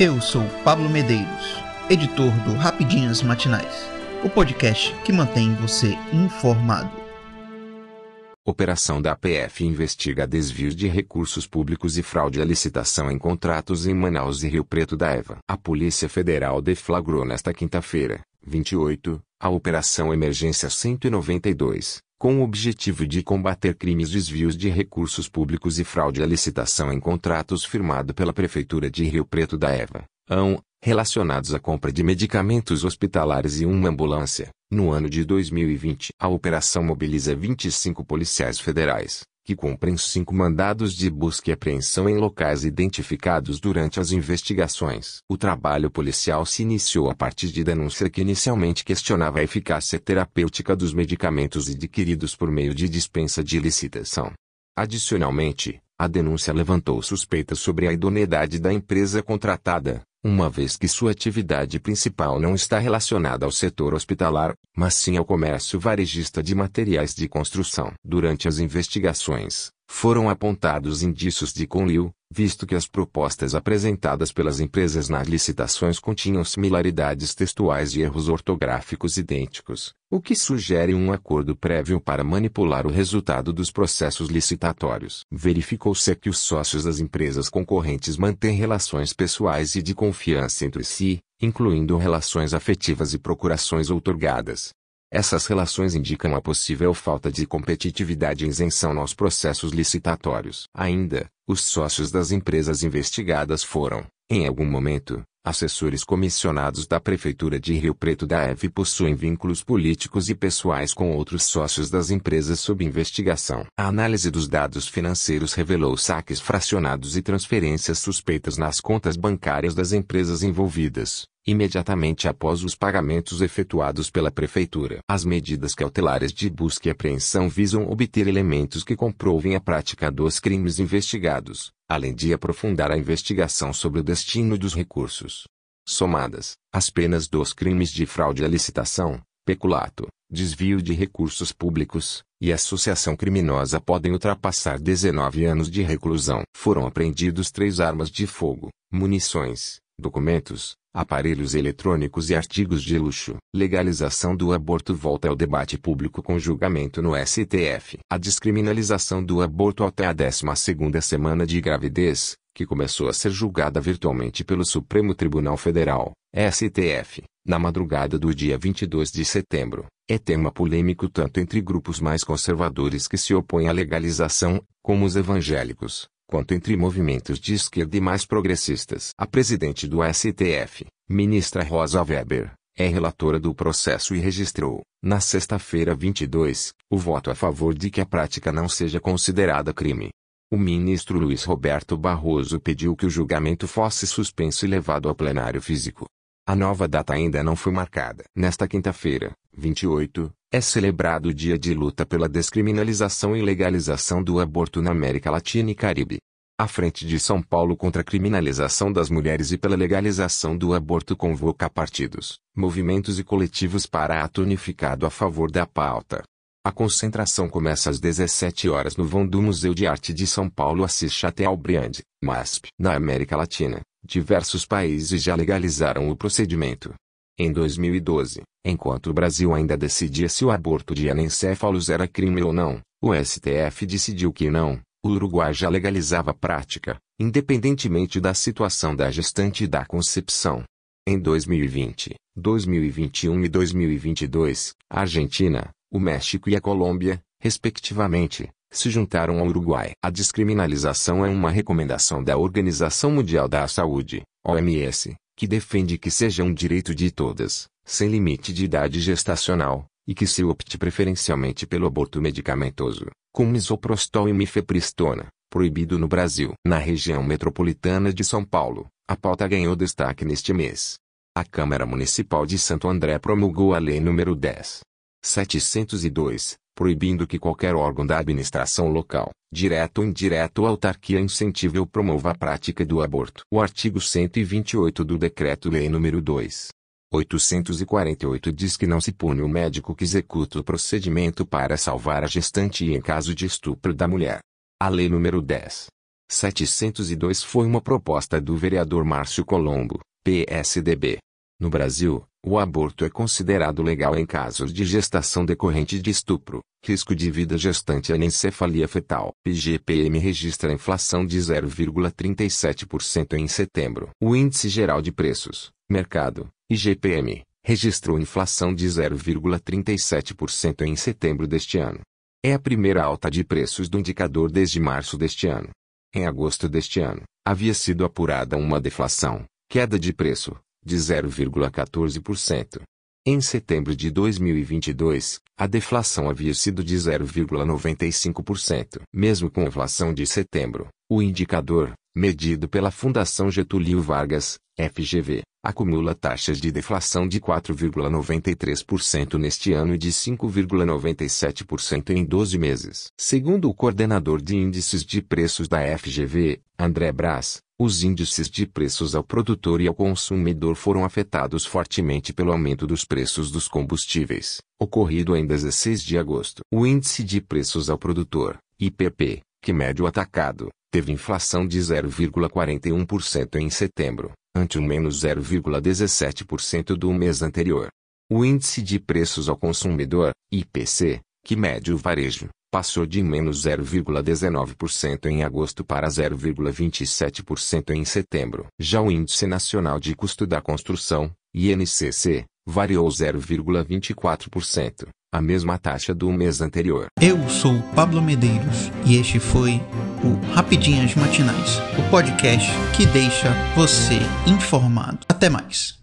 Eu sou Pablo Medeiros, editor do Rapidinhas Matinais, o podcast que mantém você informado. Operação da APF investiga desvios de recursos públicos e fraude à licitação em contratos em Manaus e Rio Preto da Eva. A Polícia Federal deflagrou nesta quinta-feira, 28, a Operação Emergência 192, com o objetivo de combater crimes desvios de recursos públicos e fraude à licitação em contratos firmado pela Prefeitura de Rio Preto da Eva, AN, relacionados à compra de medicamentos hospitalares e uma ambulância. No ano de 2020, a operação mobiliza 25 policiais federais, que cumprem cinco mandados de busca e apreensão em locais identificados durante as investigações. O trabalho policial se iniciou a partir de denúncia que inicialmente questionava a eficácia terapêutica dos medicamentos adquiridos por meio de dispensa de licitação. Adicionalmente, a denúncia levantou suspeitas sobre a idoneidade da empresa contratada, uma vez que sua atividade principal não está relacionada ao setor hospitalar, mas sim ao comércio varejista de materiais de construção. Durante as investigações, foram apontados indícios de conluio, visto que as propostas apresentadas pelas empresas nas licitações continham similaridades textuais e erros ortográficos idênticos, o que sugere um acordo prévio para manipular o resultado dos processos licitatórios. Verificou-se que os sócios das empresas concorrentes mantêm relações pessoais e de confiança entre si, incluindo relações afetivas e procurações outorgadas, essas relações indicam a possível falta de competitividade e isenção nos processos licitatórios. Ainda, os sócios das empresas investigadas foram, em algum momento, assessores comissionados da Prefeitura de Rio Preto da EVE possuem vínculos políticos e pessoais com outros sócios das empresas sob investigação. A análise dos dados financeiros revelou saques fracionados e transferências suspeitas nas contas bancárias das empresas envolvidas, imediatamente após os pagamentos efetuados pela Prefeitura. As medidas cautelares de busca e apreensão visam obter elementos que comprovem a prática dos crimes investigados, além de aprofundar a investigação sobre o destino dos recursos. Somadas, as penas dos crimes de fraude à licitação, peculato, desvio de recursos públicos e associação criminosa podem ultrapassar 19 anos de reclusão. Foram apreendidos três armas de fogo, munições, documentos, aparelhos eletrônicos e artigos de luxo. Legalização do aborto volta ao debate público com julgamento no STF. A descriminalização do aborto até a 12ª semana de gravidez, que começou a ser julgada virtualmente pelo Supremo Tribunal Federal, STF, na madrugada do dia 22 de setembro, é tema polêmico tanto entre grupos mais conservadores que se opõem à legalização, como os evangélicos, quanto entre movimentos de esquerda e mais progressistas. A presidente do STF, ministra Rosa Weber, é relatora do processo e registrou, na sexta-feira 22, o voto a favor de que a prática não seja considerada crime. O ministro Luiz Roberto Barroso pediu que o julgamento fosse suspenso e levado ao plenário físico. A nova data ainda não foi marcada. Nesta quinta-feira, 28, é celebrado o Dia de Luta pela Descriminalização e Legalização do Aborto na América Latina e Caribe. A Frente de São Paulo contra a criminalização das mulheres e pela legalização do aborto convoca partidos, movimentos e coletivos para ato unificado a favor da pauta. A concentração começa às 17 horas no vão do Museu de Arte de São Paulo Assis Chateaubriand, MASP. Na América Latina, diversos países já legalizaram o procedimento. Em 2012, enquanto o Brasil ainda decidia se o aborto de anencéfalos era crime ou não, o STF decidiu que não. O Uruguai já legalizava a prática, independentemente da situação da gestante e da concepção. Em 2020, 2021 e 2022, a Argentina, o México e a Colômbia, respectivamente, se juntaram ao Uruguai. A descriminalização é uma recomendação da Organização Mundial da Saúde, OMS, que defende que seja um direito de todas, sem limite de idade gestacional, e que se opte preferencialmente pelo aborto medicamentoso, com misoprostol e mifepristona, proibido no Brasil. Na região metropolitana de São Paulo, a pauta ganhou destaque neste mês. A Câmara Municipal de Santo André promulgou a Lei nº 10. 702, proibindo que qualquer órgão da administração local, direto ou indireto ou autarquia incentive ou promova a prática do aborto. O artigo 128 do Decreto-Lei nº 2. 848 diz que não se pune o médico que executa o procedimento para salvar a gestante e em caso de estupro da mulher. A Lei nº 10. 702 foi uma proposta do vereador Márcio Colombo, PSDB. No Brasil, o aborto é considerado legal em casos de gestação decorrente de estupro, risco de vida gestante e anencefalia fetal. IGPM registra inflação de 0,37% em setembro. O Índice Geral de Preços, Mercado, IGPM, registrou inflação de 0,37% em setembro deste ano. É a primeira alta de preços do indicador desde março deste ano. Em agosto deste ano, havia sido apurada uma deflação, queda de preço, de 0,14%. Em setembro de 2022, a deflação havia sido de 0,95%. Mesmo com a inflação de setembro, o indicador, medido pela Fundação Getúlio Vargas, FGV, acumula taxas de deflação de 4,93% neste ano e de 5,97% em 12 meses. Segundo o coordenador de índices de preços da FGV, André Brás, os índices de preços ao produtor e ao consumidor foram afetados fortemente pelo aumento dos preços dos combustíveis, ocorrido em 16 de agosto. O índice de preços ao produtor, IPP, que mede o atacado, teve inflação de 0,41% em setembro, ante o menos 0,17% do mês anterior. O índice de preços ao consumidor, IPC, que mede o varejo, passou de menos 0,19% em agosto para 0,27% em setembro. Já o Índice Nacional de Custo da Construção, INCC, variou 0,24%, a mesma taxa do mês anterior. Eu sou Pablo Medeiros e este foi o Rapidinhas Matinais, o podcast que deixa você informado. Até mais.